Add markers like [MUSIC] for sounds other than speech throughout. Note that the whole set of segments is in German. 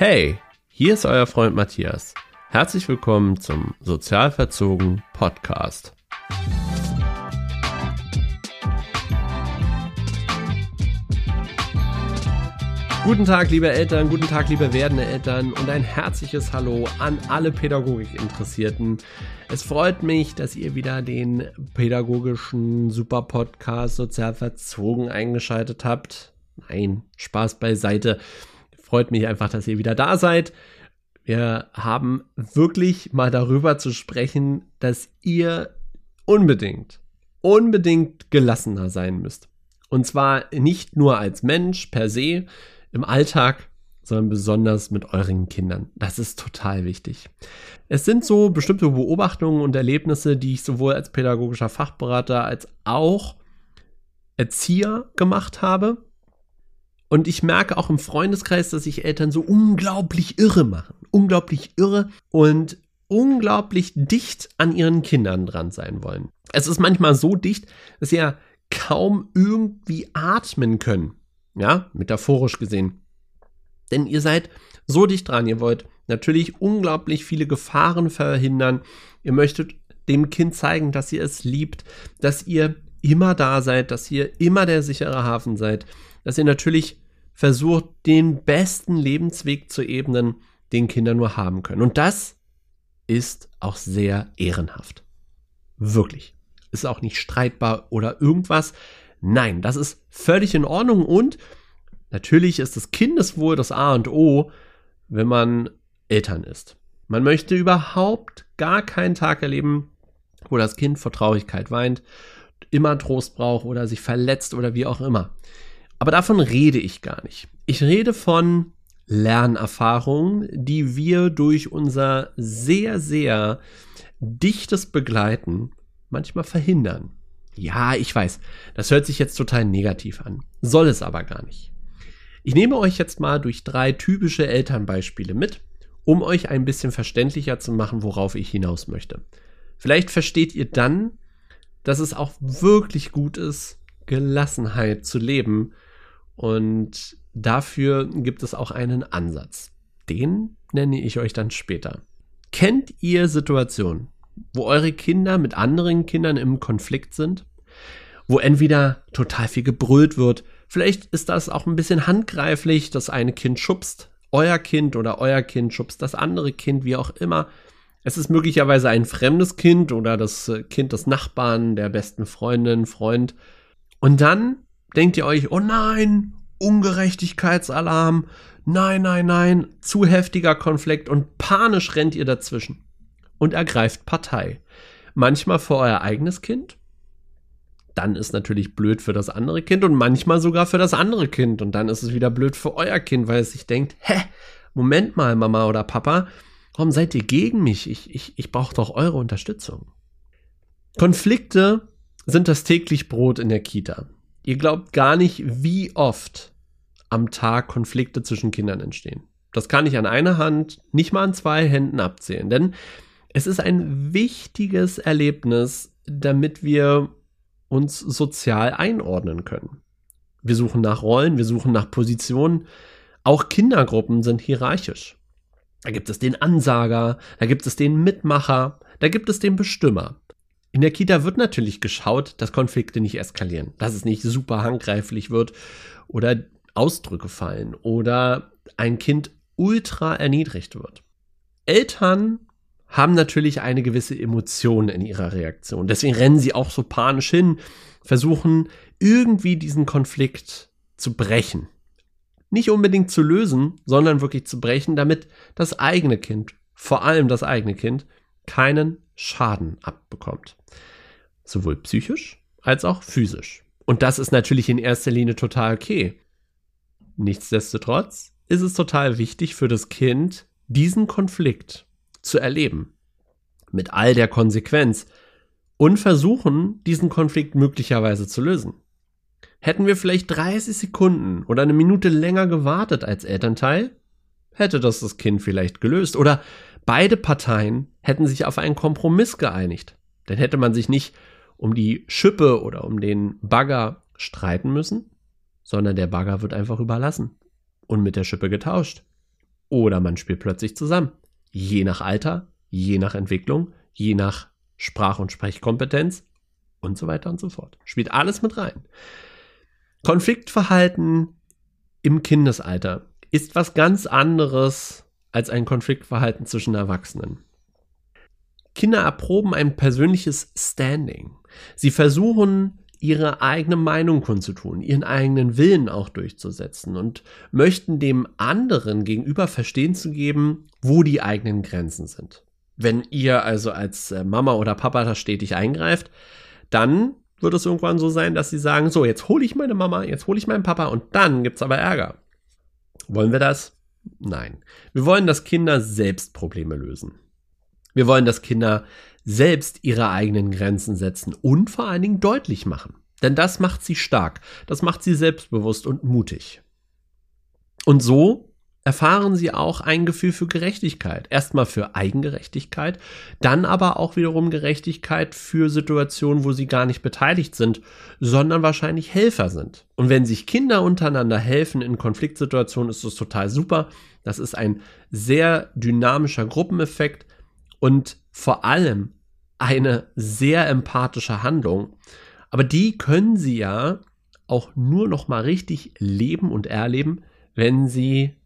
Hey, hier ist euer Freund Matthias. Herzlich willkommen zum Sozialverzogen Podcast. Guten Tag, liebe Eltern, guten Tag, liebe werdende Eltern und ein herzliches Hallo an alle Pädagogikinteressierten. Es freut mich, dass ihr wieder den pädagogischen Super-Podcast Sozial Verzogen eingeschaltet habt. Nein, Spaß beiseite. Freut mich einfach, dass ihr wieder da seid. Wir haben wirklich mal darüber zu sprechen, dass ihr unbedingt, unbedingt gelassener sein müsst. Und zwar nicht nur als Mensch per se, im Alltag, sondern besonders mit euren Kindern. Das ist total wichtig. Es sind so bestimmte Beobachtungen und Erlebnisse, die ich sowohl als pädagogischer Fachberater als auch Erzieher gemacht habe. Und ich merke auch im Freundeskreis, dass sich Eltern so unglaublich irre machen. Unglaublich irre und unglaublich dicht an ihren Kindern dran sein wollen. Es ist manchmal so dicht, dass sie ja kaum irgendwie atmen können. Ja, metaphorisch gesehen. Denn ihr seid so dicht dran. Ihr wollt natürlich unglaublich viele Gefahren verhindern. Ihr möchtet dem Kind zeigen, dass ihr es liebt, dass ihr immer da seid, dass ihr immer der sichere Hafen seid, dass ihr natürlich versucht, den besten Lebensweg zu ebnen, den Kinder nur haben können. Und das ist auch sehr ehrenhaft. Wirklich. Ist auch nicht streitbar oder irgendwas. Nein, das ist völlig in Ordnung und natürlich ist das Kindeswohl das A und O, wenn man Eltern ist. Man möchte überhaupt gar keinen Tag erleben, wo das Kind vor Traurigkeit weint, immer Trost braucht oder sich verletzt oder wie auch immer. Aber davon rede ich gar nicht. Ich rede von Lernerfahrungen, die wir durch unser sehr, sehr dichtes Begleiten manchmal verhindern. Ja, ich weiß, das hört sich jetzt total negativ an, soll es aber gar nicht. Ich nehme euch jetzt mal durch drei typische Elternbeispiele mit, um euch ein bisschen verständlicher zu machen, worauf ich hinaus möchte. Vielleicht versteht ihr dann, dass es auch wirklich gut ist, Gelassenheit zu leben und dafür gibt es auch einen Ansatz. Den nenne ich euch dann später. Kennt ihr Situationen, wo eure Kinder mit anderen Kindern im Konflikt sind, wo entweder total viel gebrüllt wird, vielleicht ist das auch ein bisschen handgreiflich, das eine Kind schubst, euer Kind oder euer Kind schubst das andere Kind, wie auch immer. Es ist möglicherweise ein fremdes Kind oder das Kind des Nachbarn, der besten Freundin, Freund. Und dann denkt ihr euch, oh nein, Ungerechtigkeitsalarm, nein, nein, nein, zu heftiger Konflikt und panisch rennt ihr dazwischen und ergreift Partei. Manchmal für euer eigenes Kind, dann ist natürlich blöd für das andere Kind und manchmal sogar für das andere Kind und dann ist es wieder blöd für euer Kind, weil es sich denkt, hä, Moment mal, Mama oder Papa, warum seid ihr gegen mich? Ich, ich, ich brauche doch eure Unterstützung. Konflikte sind das täglich Brot in der Kita. Ihr glaubt gar nicht, wie oft am Tag Konflikte zwischen Kindern entstehen. Das kann ich an einer Hand, nicht mal an zwei Händen abzählen, denn es ist ein wichtiges Erlebnis, damit wir uns sozial einordnen können. Wir suchen nach Rollen, wir suchen nach Positionen. Auch Kindergruppen sind hierarchisch. Da gibt es den Ansager, da gibt es den Mitmacher, da gibt es den Bestimmer. In der Kita wird natürlich geschaut, dass Konflikte nicht eskalieren, dass es nicht super handgreiflich wird oder Ausdrücke fallen oder ein Kind ultra erniedrigt wird. Eltern haben natürlich eine gewisse Emotion in ihrer Reaktion. Deswegen rennen sie auch so panisch hin, versuchen irgendwie diesen Konflikt zu brechen. Nicht unbedingt zu lösen, sondern wirklich zu brechen, damit das eigene Kind, vor allem das eigene Kind, keinen Schaden abbekommt. Sowohl psychisch als auch physisch. Und das ist natürlich in erster Linie total okay. Nichtsdestotrotz ist es total wichtig für das Kind, diesen Konflikt zu erleben. Mit all der Konsequenz. Und versuchen, diesen Konflikt möglicherweise zu lösen. Hätten wir vielleicht 30 Sekunden oder eine Minute länger gewartet als Elternteil, hätte das das Kind vielleicht gelöst. Oder beide Parteien hätten sich auf einen Kompromiss geeinigt. Dann hätte man sich nicht um die Schippe oder um den Bagger streiten müssen, sondern der Bagger wird einfach überlassen und mit der Schippe getauscht. oder man spielt plötzlich zusammen. Je nach Alter, je nach Entwicklung, je nach Sprach- und Sprechkompetenz und so weiter und so fort. Spielt alles mit rein. Konfliktverhalten im Kindesalter ist was ganz anderes als ein Konfliktverhalten zwischen Erwachsenen. Kinder erproben ein persönliches Standing. Sie versuchen, ihre eigene Meinung kundzutun, ihren eigenen Willen auch durchzusetzen und möchten dem anderen gegenüber verstehen zu geben, wo die eigenen Grenzen sind. Wenn ihr also als äh, Mama oder Papa da stetig eingreift, dann wird es irgendwann so sein, dass sie sagen, so, jetzt hole ich meine Mama, jetzt hole ich meinen Papa und dann gibt es aber Ärger. Wollen wir das? Nein. Wir wollen, dass Kinder selbst Probleme lösen. Wir wollen, dass Kinder selbst ihre eigenen Grenzen setzen und vor allen Dingen deutlich machen. Denn das macht sie stark, das macht sie selbstbewusst und mutig. Und so erfahren sie auch ein Gefühl für Gerechtigkeit. Erstmal für Eigengerechtigkeit, dann aber auch wiederum Gerechtigkeit für Situationen, wo sie gar nicht beteiligt sind, sondern wahrscheinlich Helfer sind. Und wenn sich Kinder untereinander helfen in Konfliktsituationen, ist das total super. Das ist ein sehr dynamischer Gruppeneffekt und vor allem eine sehr empathische Handlung. Aber die können sie ja auch nur noch mal richtig leben und erleben, wenn sie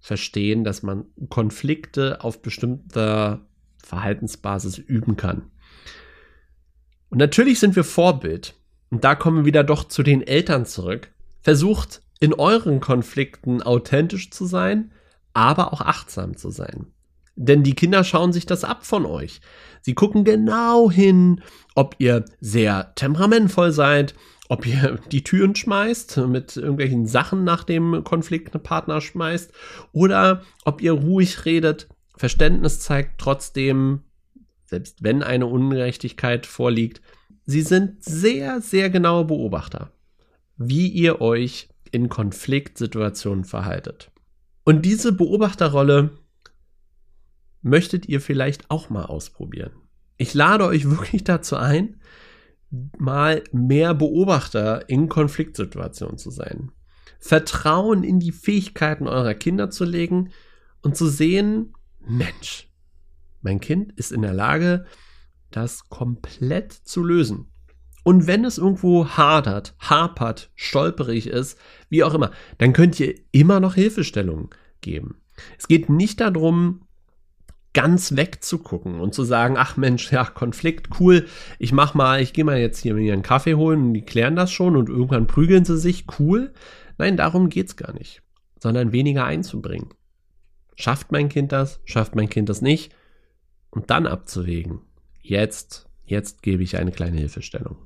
verstehen, dass man Konflikte auf bestimmter Verhaltensbasis üben kann. Und natürlich sind wir Vorbild. Und da kommen wir wieder doch zu den Eltern zurück. Versucht in euren Konflikten authentisch zu sein, aber auch achtsam zu sein. Denn die Kinder schauen sich das ab von euch. Sie gucken genau hin, ob ihr sehr temperamentvoll seid, ob ihr die Türen schmeißt, mit irgendwelchen Sachen nach dem Konflikt eine Partner schmeißt, oder ob ihr ruhig redet, Verständnis zeigt, trotzdem, selbst wenn eine Ungerechtigkeit vorliegt. Sie sind sehr, sehr genaue Beobachter, wie ihr euch in Konfliktsituationen verhaltet. Und diese Beobachterrolle möchtet ihr vielleicht auch mal ausprobieren. Ich lade euch wirklich dazu ein, mal mehr Beobachter in Konfliktsituationen zu sein. Vertrauen in die Fähigkeiten eurer Kinder zu legen und zu sehen, Mensch, mein Kind ist in der Lage, das komplett zu lösen. Und wenn es irgendwo hadert, hapert, stolperig ist, wie auch immer, dann könnt ihr immer noch Hilfestellung geben. Es geht nicht darum, ganz wegzugucken und zu sagen, ach Mensch, ja, Konflikt, cool, ich mach mal, ich gehe mal jetzt hier mir einen Kaffee holen und die klären das schon und irgendwann prügeln sie sich, cool. Nein, darum geht's gar nicht, sondern weniger einzubringen. Schafft mein Kind das? Schafft mein Kind das nicht? Und dann abzuwägen. Jetzt, jetzt gebe ich eine kleine Hilfestellung.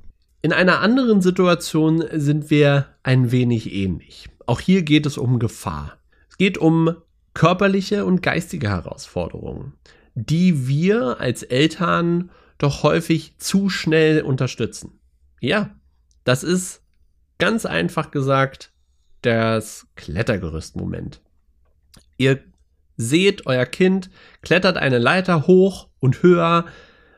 In einer anderen Situation sind wir ein wenig ähnlich. Auch hier geht es um Gefahr. Es geht um körperliche und geistige Herausforderungen, die wir als Eltern doch häufig zu schnell unterstützen. Ja, das ist ganz einfach gesagt das Klettergerüstmoment. Ihr seht, euer Kind klettert eine Leiter hoch und höher,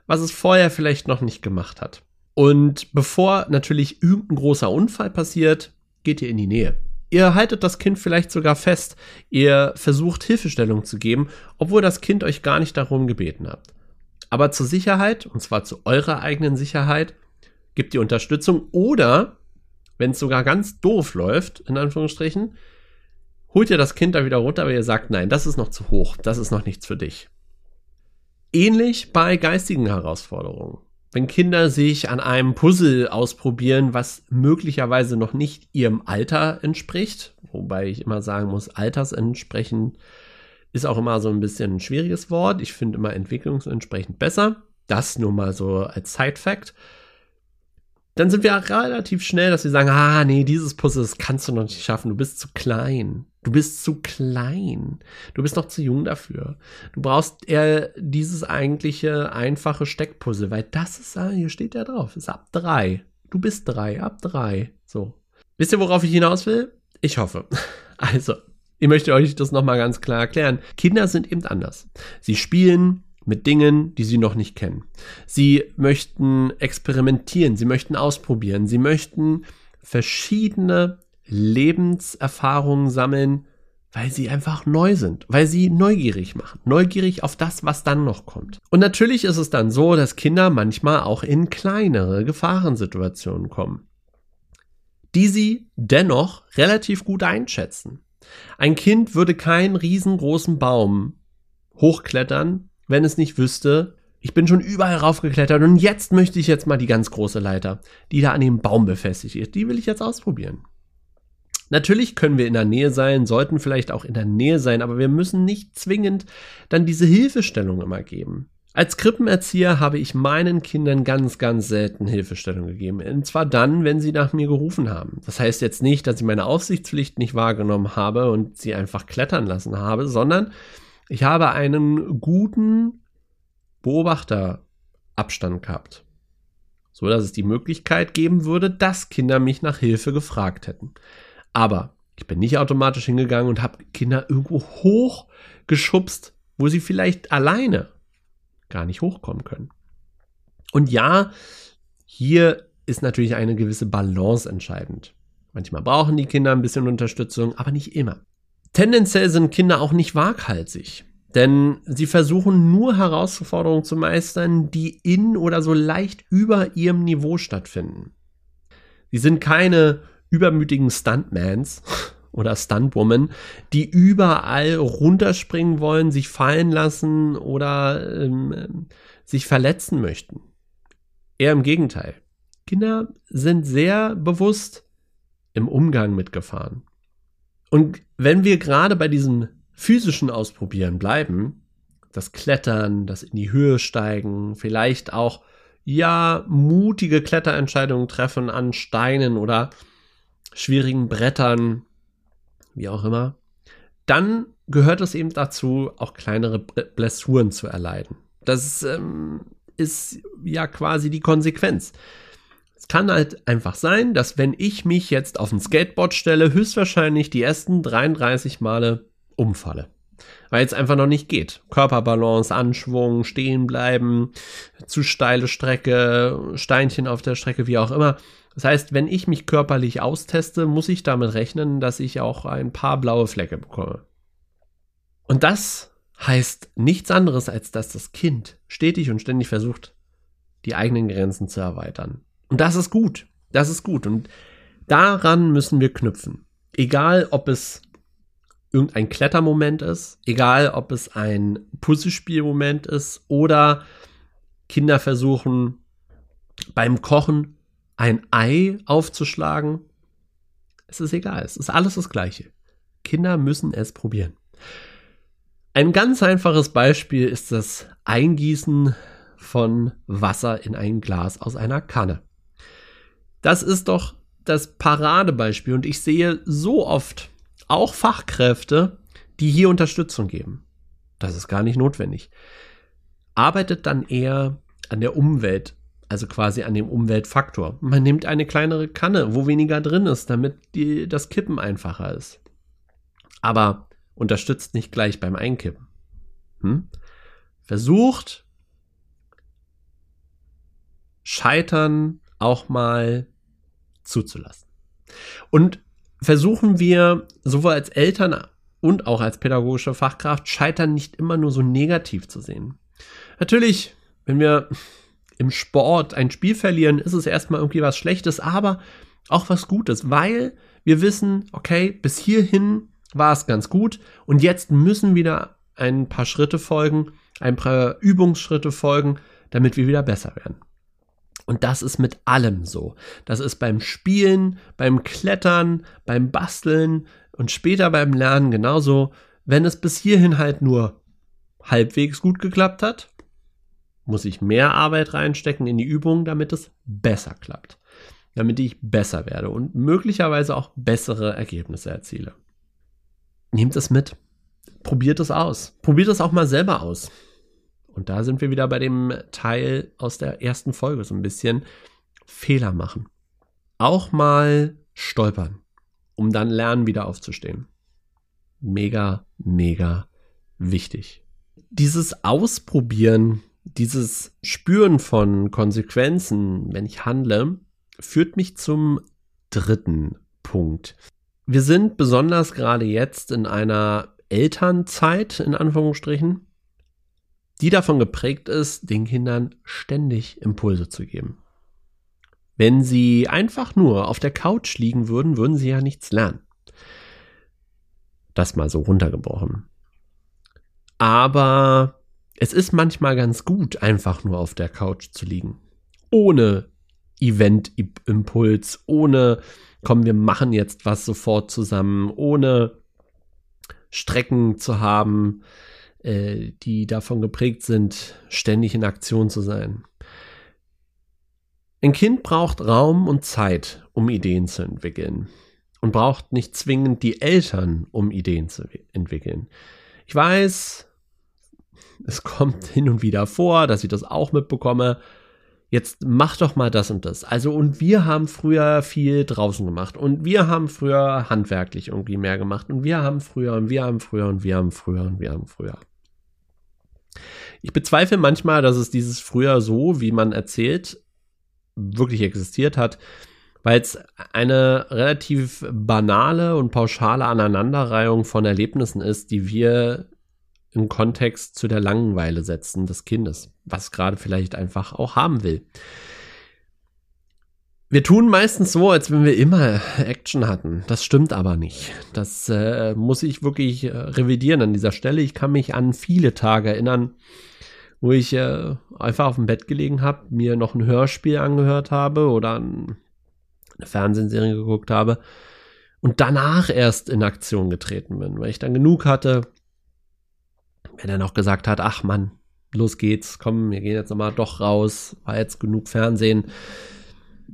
was es vorher vielleicht noch nicht gemacht hat. Und bevor natürlich irgendein großer Unfall passiert, geht ihr in die Nähe. Ihr haltet das Kind vielleicht sogar fest. Ihr versucht Hilfestellung zu geben, obwohl das Kind euch gar nicht darum gebeten habt. Aber zur Sicherheit, und zwar zu eurer eigenen Sicherheit, gibt ihr Unterstützung oder, wenn es sogar ganz doof läuft, in Anführungsstrichen, holt ihr das Kind da wieder runter, aber ihr sagt, nein, das ist noch zu hoch, das ist noch nichts für dich. Ähnlich bei geistigen Herausforderungen wenn Kinder sich an einem Puzzle ausprobieren, was möglicherweise noch nicht ihrem Alter entspricht, wobei ich immer sagen muss, altersentsprechend ist auch immer so ein bisschen ein schwieriges Wort. Ich finde immer entwicklungsentsprechend besser. Das nur mal so als Side-Fact dann sind wir relativ schnell, dass wir sagen, ah, nee, dieses Puzzle, das kannst du noch nicht schaffen. Du bist zu klein. Du bist zu klein. Du bist noch zu jung dafür. Du brauchst eher dieses eigentliche einfache Steckpuzzle, weil das ist, ah, hier steht ja drauf, ist ab drei. Du bist drei, ab drei. So. Wisst ihr, worauf ich hinaus will? Ich hoffe. [LAUGHS] Also, ich möchte euch das nochmal ganz klar erklären. Kinder sind eben anders. Sie spielen, mit Dingen, die sie noch nicht kennen. Sie möchten experimentieren, sie möchten ausprobieren, sie möchten verschiedene Lebenserfahrungen sammeln, weil sie einfach neu sind, weil sie neugierig machen, neugierig auf das, was dann noch kommt. Und natürlich ist es dann so, dass Kinder manchmal auch in kleinere Gefahrensituationen kommen, die sie dennoch relativ gut einschätzen. Ein Kind würde keinen riesengroßen Baum hochklettern, wenn es nicht wüsste, ich bin schon überall raufgeklettert und jetzt möchte ich jetzt mal die ganz große Leiter, die da an dem Baum befestigt ist, die will ich jetzt ausprobieren. Natürlich können wir in der Nähe sein, sollten vielleicht auch in der Nähe sein, aber wir müssen nicht zwingend dann diese Hilfestellung immer geben. Als Krippenerzieher habe ich meinen Kindern ganz, ganz selten Hilfestellung gegeben. Und zwar dann, wenn sie nach mir gerufen haben. Das heißt jetzt nicht, dass ich meine Aufsichtspflicht nicht wahrgenommen habe und sie einfach klettern lassen habe, sondern ich habe einen guten Beobachterabstand gehabt. So dass es die Möglichkeit geben würde, dass Kinder mich nach Hilfe gefragt hätten. Aber ich bin nicht automatisch hingegangen und habe Kinder irgendwo hochgeschubst, wo sie vielleicht alleine gar nicht hochkommen können. Und ja, hier ist natürlich eine gewisse Balance entscheidend. Manchmal brauchen die Kinder ein bisschen Unterstützung, aber nicht immer. Tendenziell sind Kinder auch nicht waghalsig, denn sie versuchen nur Herausforderungen zu meistern, die in oder so leicht über ihrem Niveau stattfinden. Sie sind keine übermütigen Stuntmans oder Stuntwoman, die überall runterspringen wollen, sich fallen lassen oder ähm, sich verletzen möchten. Eher im Gegenteil. Kinder sind sehr bewusst im Umgang mit Gefahren. Und wenn wir gerade bei diesem physischen Ausprobieren bleiben, das Klettern, das in die Höhe steigen, vielleicht auch ja mutige Kletterentscheidungen treffen an Steinen oder schwierigen Brettern, wie auch immer, dann gehört es eben dazu, auch kleinere Blessuren zu erleiden. Das ähm, ist ja quasi die Konsequenz. Es kann halt einfach sein, dass wenn ich mich jetzt auf ein Skateboard stelle, höchstwahrscheinlich die ersten 33 Male umfalle. Weil es einfach noch nicht geht. Körperbalance, Anschwung, stehen bleiben, zu steile Strecke, Steinchen auf der Strecke, wie auch immer. Das heißt, wenn ich mich körperlich austeste, muss ich damit rechnen, dass ich auch ein paar blaue Flecke bekomme. Und das heißt nichts anderes, als dass das Kind stetig und ständig versucht, die eigenen Grenzen zu erweitern. Und das ist gut. Das ist gut. Und daran müssen wir knüpfen. Egal, ob es irgendein Klettermoment ist, egal, ob es ein Puzzlespielmoment ist oder Kinder versuchen beim Kochen ein Ei aufzuschlagen. Es ist egal, es ist alles das Gleiche. Kinder müssen es probieren. Ein ganz einfaches Beispiel ist das Eingießen von Wasser in ein Glas aus einer Kanne. Das ist doch das Paradebeispiel und ich sehe so oft auch Fachkräfte, die hier Unterstützung geben. Das ist gar nicht notwendig. Arbeitet dann eher an der Umwelt, also quasi an dem Umweltfaktor. Man nimmt eine kleinere Kanne, wo weniger drin ist, damit die, das Kippen einfacher ist. Aber unterstützt nicht gleich beim Einkippen. Hm? Versucht, Scheitern auch mal zuzulassen. Und versuchen wir sowohl als Eltern und auch als pädagogische Fachkraft Scheitern nicht immer nur so negativ zu sehen. Natürlich, wenn wir im Sport ein Spiel verlieren, ist es erstmal irgendwie was Schlechtes, aber auch was Gutes, weil wir wissen, okay, bis hierhin war es ganz gut und jetzt müssen wieder ein paar Schritte folgen, ein paar Übungsschritte folgen, damit wir wieder besser werden. Und das ist mit allem so. Das ist beim Spielen, beim Klettern, beim Basteln und später beim Lernen genauso. Wenn es bis hierhin halt nur halbwegs gut geklappt hat, muss ich mehr Arbeit reinstecken in die Übung, damit es besser klappt. Damit ich besser werde und möglicherweise auch bessere Ergebnisse erziele. Nehmt es mit. Probiert es aus. Probiert es auch mal selber aus. Und da sind wir wieder bei dem Teil aus der ersten Folge, so ein bisschen Fehler machen. Auch mal stolpern, um dann lernen, wieder aufzustehen. Mega, mega wichtig. Dieses Ausprobieren dieses Spüren von Konsequenzen, wenn ich handle, führt mich zum dritten Punkt. wir sind besonders gerade jetzt in einer Elternzeit, in Anführungsstrichen, die davon geprägt ist, den Kindern ständig Impulse zu geben. Wenn sie einfach nur auf der Couch liegen würden, würden sie ja nichts lernen. Das mal so runtergebrochen. Aber es ist manchmal ganz gut, einfach nur auf der Couch zu liegen. Ohne Event-Impuls, ohne, komm, wir machen jetzt was sofort zusammen, ohne Strecken zu haben, äh, die davon geprägt sind, ständig in Aktion zu sein. Ein Kind braucht Raum und Zeit, um Ideen zu entwickeln. Und braucht nicht zwingend die Eltern, um Ideen zu entwickeln. Ich weiß, es kommt hin und wieder vor, dass ich das auch mitbekomme. Jetzt mach doch mal das und das. Also, und wir haben früher viel draußen gemacht. Und wir haben früher handwerklich irgendwie mehr gemacht. Und wir haben früher und wir haben früher und wir haben früher und wir haben früher. Ich bezweifle manchmal, dass es dieses früher so, wie man erzählt, wirklich existiert hat, weil es eine relativ banale und pauschale Aneinanderreihung von Erlebnissen ist, die wir im Kontext zu der Langeweile setzen des Kindes, was gerade vielleicht einfach auch haben will. Wir tun meistens so, als wenn wir immer Action hatten. Das stimmt aber nicht. Das äh, muss ich wirklich äh, revidieren an dieser Stelle. Ich kann mich an viele Tage erinnern, wo ich äh, einfach auf dem Bett gelegen habe, mir noch ein Hörspiel angehört habe oder ein, eine Fernsehserie geguckt habe und danach erst in Aktion getreten bin, weil ich dann genug hatte, wenn er noch gesagt hat, ach Mann, los geht's, komm, wir gehen jetzt nochmal doch raus, war jetzt genug Fernsehen.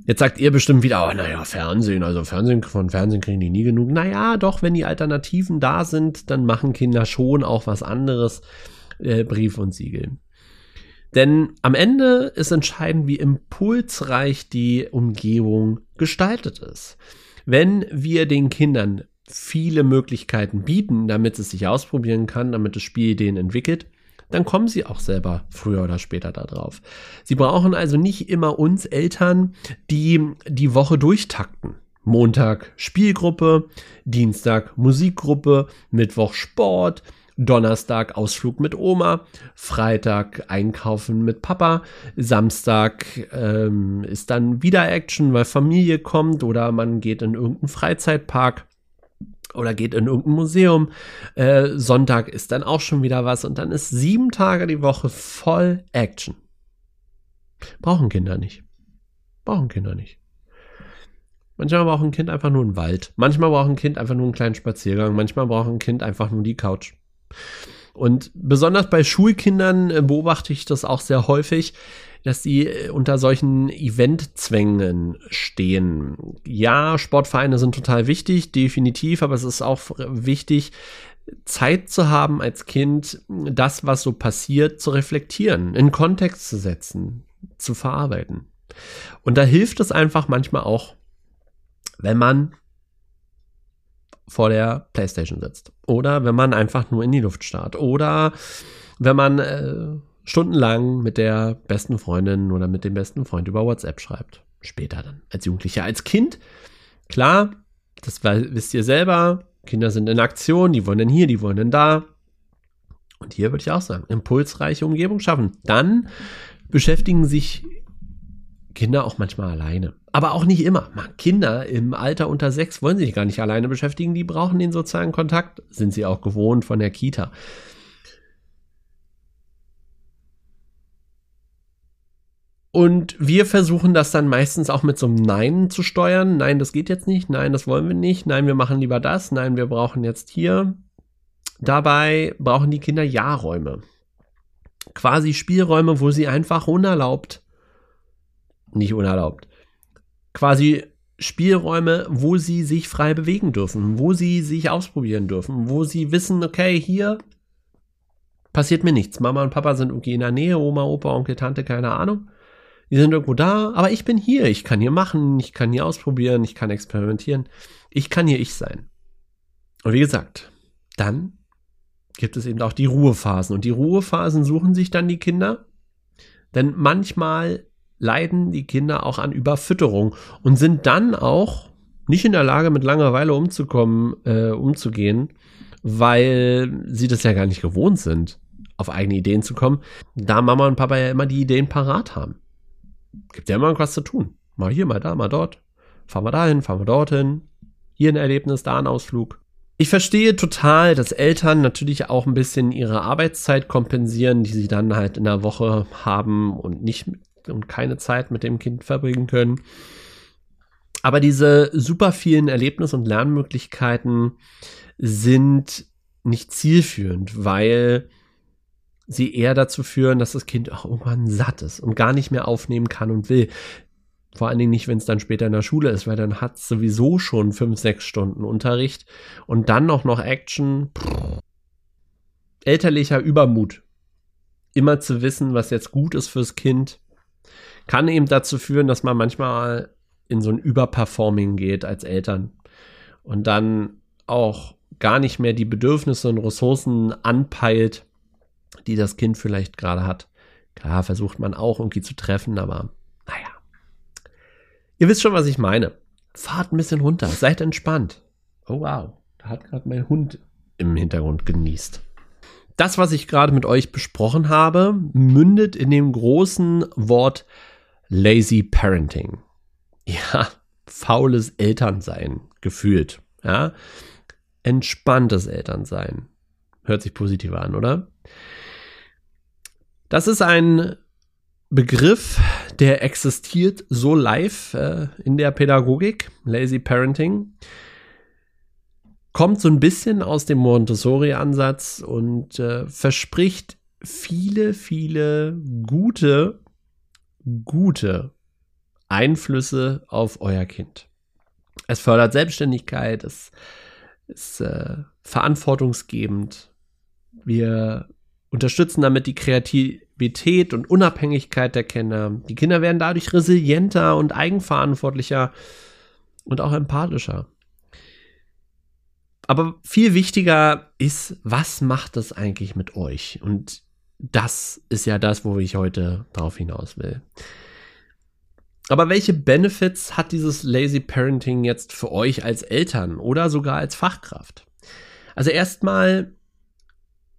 Jetzt sagt ihr bestimmt wieder, oh, naja, Fernsehen, also Fernsehen, von Fernsehen kriegen die nie genug. Naja, doch, wenn die Alternativen da sind, dann machen Kinder schon auch was anderes. Äh, Brief und Siegel. Denn am Ende ist entscheidend, wie impulsreich die Umgebung gestaltet ist. Wenn wir den Kindern viele Möglichkeiten bieten, damit es sich ausprobieren kann, damit es Spielideen entwickelt, dann kommen sie auch selber früher oder später darauf. Sie brauchen also nicht immer uns Eltern, die die Woche durchtakten. Montag Spielgruppe, Dienstag Musikgruppe, Mittwoch Sport, Donnerstag Ausflug mit Oma, Freitag Einkaufen mit Papa, Samstag ähm, ist dann wieder Action, weil Familie kommt oder man geht in irgendeinen Freizeitpark oder geht in irgendein Museum. Äh, Sonntag ist dann auch schon wieder was und dann ist sieben Tage die Woche voll Action. Brauchen Kinder nicht. Brauchen Kinder nicht. Manchmal braucht ein Kind einfach nur einen Wald. Manchmal braucht ein Kind einfach nur einen kleinen Spaziergang. Manchmal braucht ein Kind einfach nur die Couch. Und besonders bei Schulkindern äh, beobachte ich das auch sehr häufig, dass sie äh, unter solchen Eventzwängen stehen. Ja, Sportvereine sind total wichtig, definitiv, aber es ist auch wichtig, Zeit zu haben als Kind, das, was so passiert, zu reflektieren, in Kontext zu setzen, zu verarbeiten. Und da hilft es einfach manchmal auch, wenn man vor der Playstation sitzt. Oder wenn man einfach nur in die Luft starrt. Oder wenn man äh, stundenlang mit der besten Freundin oder mit dem besten Freund über WhatsApp schreibt. Später dann, als Jugendlicher. Als Kind, klar, das wisst ihr selber, Kinder sind in Aktion, die wollen dann hier, die wollen dann da. Und hier würde ich auch sagen, impulsreiche Umgebung schaffen. Dann beschäftigen sich Kinder auch manchmal alleine. Aber auch nicht immer. Kinder im Alter unter sechs wollen sich gar nicht alleine beschäftigen. Die brauchen den sozialen Kontakt. Sind sie auch gewohnt von der Kita. Und wir versuchen das dann meistens auch mit so einem Nein zu steuern. Nein, das geht jetzt nicht. Nein, das wollen wir nicht. Nein, wir machen lieber das. Nein, wir brauchen jetzt hier. Dabei brauchen die Kinder Ja-Räume. Quasi Spielräume, wo sie einfach unerlaubt, nicht unerlaubt, quasi Spielräume, wo sie sich frei bewegen dürfen, wo sie sich ausprobieren dürfen, wo sie wissen, okay, hier passiert mir nichts. Mama und Papa sind irgendwie in der Nähe, Oma, Opa, Onkel, Tante, keine Ahnung. Die sind irgendwo da, aber ich bin hier. Ich kann hier machen, ich kann hier ausprobieren, ich kann experimentieren. Ich kann hier ich sein. Und wie gesagt, dann gibt es eben auch die Ruhephasen. Und die Ruhephasen suchen sich dann die Kinder. Denn manchmal leiden die Kinder auch an Überfütterung und sind dann auch nicht in der Lage, mit Langeweile umzukommen, äh, umzugehen, weil sie das ja gar nicht gewohnt sind, auf eigene Ideen zu kommen, da Mama und Papa ja immer die Ideen parat haben. Gibt ja immer irgendwas zu tun. Mal hier, mal da, mal dort. Fahren wir dahin, fahren wir dorthin. Hier ein Erlebnis, da ein Ausflug. Ich verstehe total, dass Eltern natürlich auch ein bisschen ihre Arbeitszeit kompensieren, die sie dann halt in der Woche haben und nicht und keine Zeit mit dem Kind verbringen können. Aber diese super vielen Erlebnis- und Lernmöglichkeiten sind nicht zielführend, weil sie eher dazu führen, dass das Kind auch irgendwann satt ist und gar nicht mehr aufnehmen kann und will. Vor allen Dingen nicht, wenn es dann später in der Schule ist, weil dann hat es sowieso schon fünf, sechs Stunden Unterricht und dann noch noch Action. Elterlicher Übermut. Immer zu wissen, was jetzt gut ist fürs Kind, kann eben dazu führen, dass man manchmal in so ein Überperforming geht als Eltern und dann auch gar nicht mehr die Bedürfnisse und Ressourcen anpeilt, die das Kind vielleicht gerade hat. Klar, versucht man auch irgendwie zu treffen, aber naja. Ihr wisst schon, was ich meine. Fahrt ein bisschen runter, seid entspannt. Oh wow, da hat gerade mein Hund im Hintergrund genießt. Das, was ich gerade mit euch besprochen habe, mündet in dem großen Wort Lazy Parenting. Ja, faules Elternsein gefühlt. Ja, entspanntes Elternsein. Hört sich positiver an, oder? Das ist ein Begriff, der existiert so live äh, in der Pädagogik, Lazy Parenting. Kommt so ein bisschen aus dem Montessori-Ansatz und äh, verspricht viele, viele gute, gute Einflüsse auf euer Kind. Es fördert Selbstständigkeit, es ist äh, verantwortungsgebend. Wir unterstützen damit die Kreativität und Unabhängigkeit der Kinder. Die Kinder werden dadurch resilienter und eigenverantwortlicher und auch empathischer. Aber viel wichtiger ist, was macht das eigentlich mit euch? Und das ist ja das, wo ich heute drauf hinaus will. Aber welche Benefits hat dieses Lazy Parenting jetzt für euch als Eltern oder sogar als Fachkraft? Also erstmal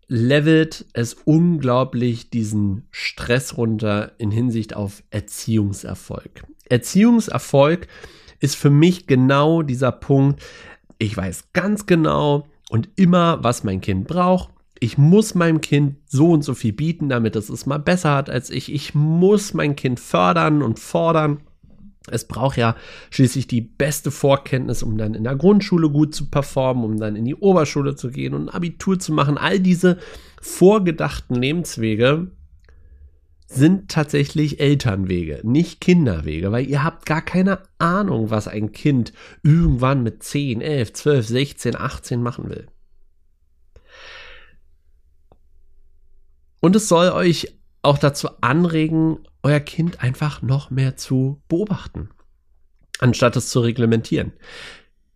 levelt es unglaublich diesen Stress runter in Hinsicht auf Erziehungserfolg. Erziehungserfolg ist für mich genau dieser Punkt. Ich weiß ganz genau und immer, was mein Kind braucht. Ich muss meinem Kind so und so viel bieten, damit es es mal besser hat als ich. Ich muss mein Kind fördern und fordern. Es braucht ja schließlich die beste Vorkenntnis, um dann in der Grundschule gut zu performen, um dann in die Oberschule zu gehen und ein Abitur zu machen. All diese vorgedachten Lebenswege sind tatsächlich Elternwege, nicht Kinderwege, weil ihr habt gar keine Ahnung, was ein Kind irgendwann mit 10, 11, 12, 16, 18 machen will. Und es soll euch auch dazu anregen, euer Kind einfach noch mehr zu beobachten, anstatt es zu reglementieren.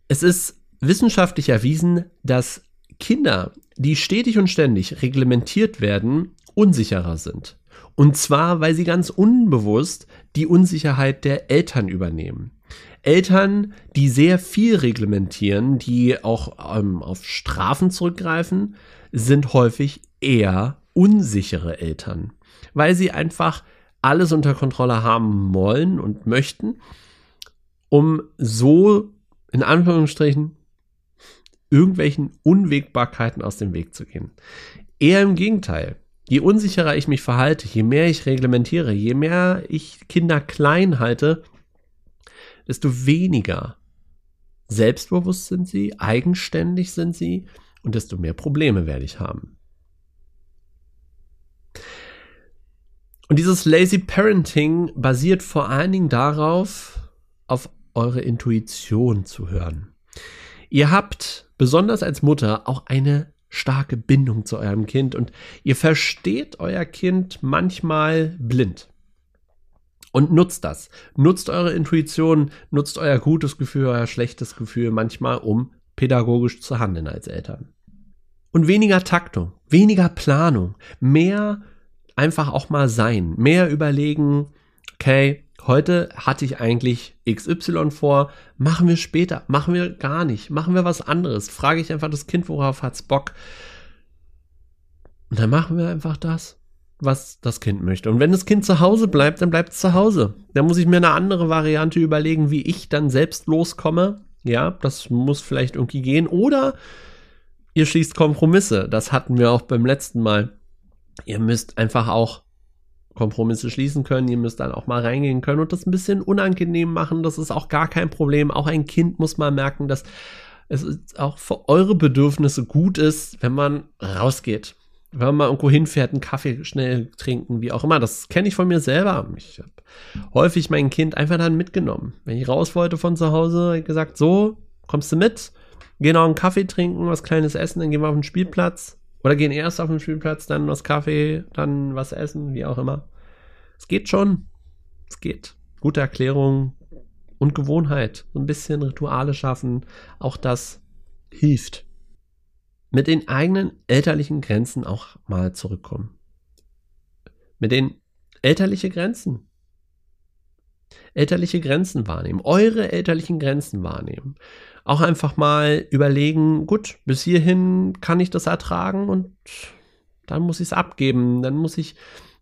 Es ist wissenschaftlich erwiesen, dass Kinder, die stetig und ständig reglementiert werden, unsicherer sind. Und zwar, weil sie ganz unbewusst die Unsicherheit der Eltern übernehmen. Eltern, die sehr viel reglementieren, die auch ähm, auf Strafen zurückgreifen, sind häufig eher unsichere Eltern, weil sie einfach alles unter Kontrolle haben wollen und möchten, um so in Anführungsstrichen irgendwelchen Unwägbarkeiten aus dem Weg zu gehen. Eher im Gegenteil. Je unsicherer ich mich verhalte, je mehr ich reglementiere, je mehr ich Kinder klein halte, desto weniger selbstbewusst sind sie, eigenständig sind sie und desto mehr Probleme werde ich haben. Und dieses Lazy Parenting basiert vor allen Dingen darauf, auf eure Intuition zu hören. Ihr habt besonders als Mutter auch eine starke Bindung zu eurem Kind und ihr versteht euer Kind manchmal blind. Und nutzt das. Nutzt eure Intuition, nutzt euer gutes Gefühl, euer schlechtes Gefühl manchmal, um pädagogisch zu handeln als Eltern. Und weniger Taktung, weniger Planung, mehr einfach auch mal sein. Mehr überlegen, okay, Heute hatte ich eigentlich XY vor, machen wir später, machen wir gar nicht, machen wir was anderes. Frage ich einfach das Kind, worauf hat's Bock? Und dann machen wir einfach das, was das Kind möchte. Und wenn das Kind zu Hause bleibt, dann bleibt es zu Hause. Dann muss ich mir eine andere Variante überlegen, wie ich dann selbst loskomme. Ja, das muss vielleicht irgendwie gehen. Oder ihr schließt Kompromisse. Das hatten wir auch beim letzten Mal. Ihr müsst einfach auch Kompromisse schließen können. Ihr müsst dann auch mal reingehen können und das ein bisschen unangenehm machen. Das ist auch gar kein Problem. Auch ein Kind muss mal merken, dass es auch für eure Bedürfnisse gut ist, wenn man rausgeht. Wenn man irgendwo hinfährt, einen Kaffee schnell trinken, wie auch immer. Das kenne ich von mir selber. Ich habe häufig mein Kind einfach dann mitgenommen. Wenn ich raus wollte von zu Hause, gesagt, so, kommst du mit? Geh noch einen Kaffee trinken, was kleines essen, dann gehen wir auf den Spielplatz. Oder gehen erst auf den Spielplatz, dann was Kaffee, dann was essen, wie auch immer. Es geht schon. Es geht. Gute Erklärung und Gewohnheit. So ein bisschen Rituale schaffen. Auch das hilft. Mit den eigenen elterlichen Grenzen auch mal zurückkommen. Mit den elterlichen Grenzen. Elterliche Grenzen wahrnehmen. Eure elterlichen Grenzen wahrnehmen auch einfach mal überlegen, gut, bis hierhin kann ich das ertragen und dann muss ich es abgeben, dann muss ich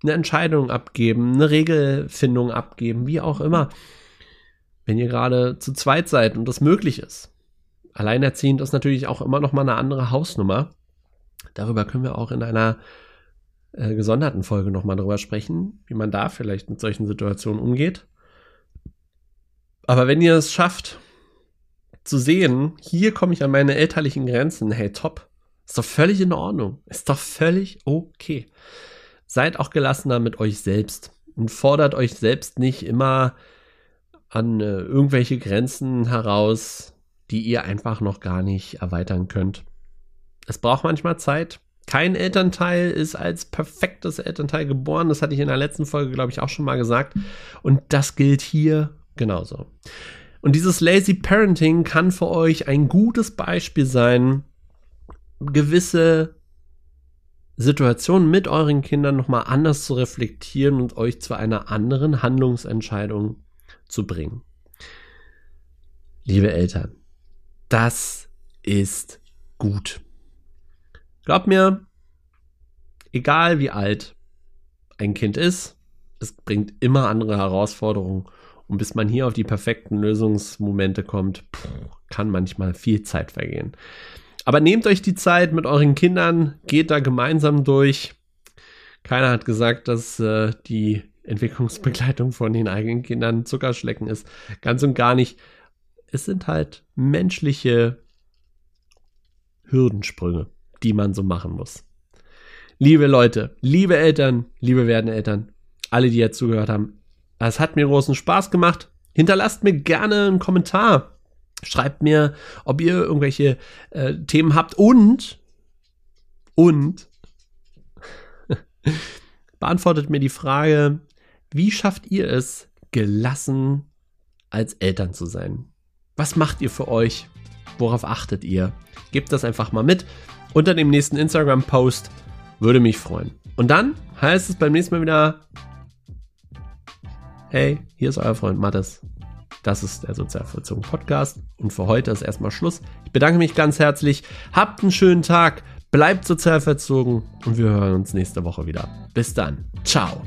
eine Entscheidung abgeben, eine Regelfindung abgeben, wie auch immer. Wenn ihr gerade zu zweit seid und das möglich ist. Alleinerziehend ist natürlich auch immer noch mal eine andere Hausnummer. Darüber können wir auch in einer äh, gesonderten Folge noch mal drüber sprechen, wie man da vielleicht mit solchen Situationen umgeht. Aber wenn ihr es schafft, zu sehen, hier komme ich an meine elterlichen Grenzen, hey, top. Ist doch völlig in Ordnung. Ist doch völlig okay. Seid auch gelassener mit euch selbst und fordert euch selbst nicht immer an äh, irgendwelche Grenzen heraus, die ihr einfach noch gar nicht erweitern könnt. Es braucht manchmal Zeit. Kein Elternteil ist als perfektes Elternteil geboren. Das hatte ich in der letzten Folge, glaube ich, auch schon mal gesagt. Und das gilt hier genauso. Und dieses Lazy Parenting kann für euch ein gutes Beispiel sein, gewisse Situationen mit euren Kindern nochmal anders zu reflektieren und euch zu einer anderen Handlungsentscheidung zu bringen. Liebe Eltern, das ist gut. Glaubt mir, egal wie alt ein Kind ist, es bringt immer andere Herausforderungen und bis man hier auf die perfekten Lösungsmomente kommt, kann manchmal viel Zeit vergehen. Aber nehmt euch die Zeit mit euren Kindern, geht da gemeinsam durch. Keiner hat gesagt, dass äh, die Entwicklungsbegleitung von den eigenen Kindern Zuckerschlecken ist. Ganz und gar nicht. Es sind halt menschliche Hürdensprünge, die man so machen muss. Liebe Leute, liebe Eltern, liebe werdende Eltern, alle, die jetzt zugehört haben, es hat mir großen Spaß gemacht. Hinterlasst mir gerne einen Kommentar. Schreibt mir, ob ihr irgendwelche äh, Themen habt und und [LAUGHS] beantwortet mir die Frage, wie schafft ihr es, gelassen als Eltern zu sein? Was macht ihr für euch? Worauf achtet ihr? Gebt das einfach mal mit unter dem nächsten Instagram-Post. Würde mich freuen. Und dann heißt es beim nächsten Mal wieder Hey, hier ist euer Freund Mattes. Das ist der Sozialvollzug Podcast und für heute ist erstmal Schluss. Ich bedanke mich ganz herzlich. Habt einen schönen Tag, bleibt sozial verzogen und wir hören uns nächste Woche wieder. Bis dann. Ciao.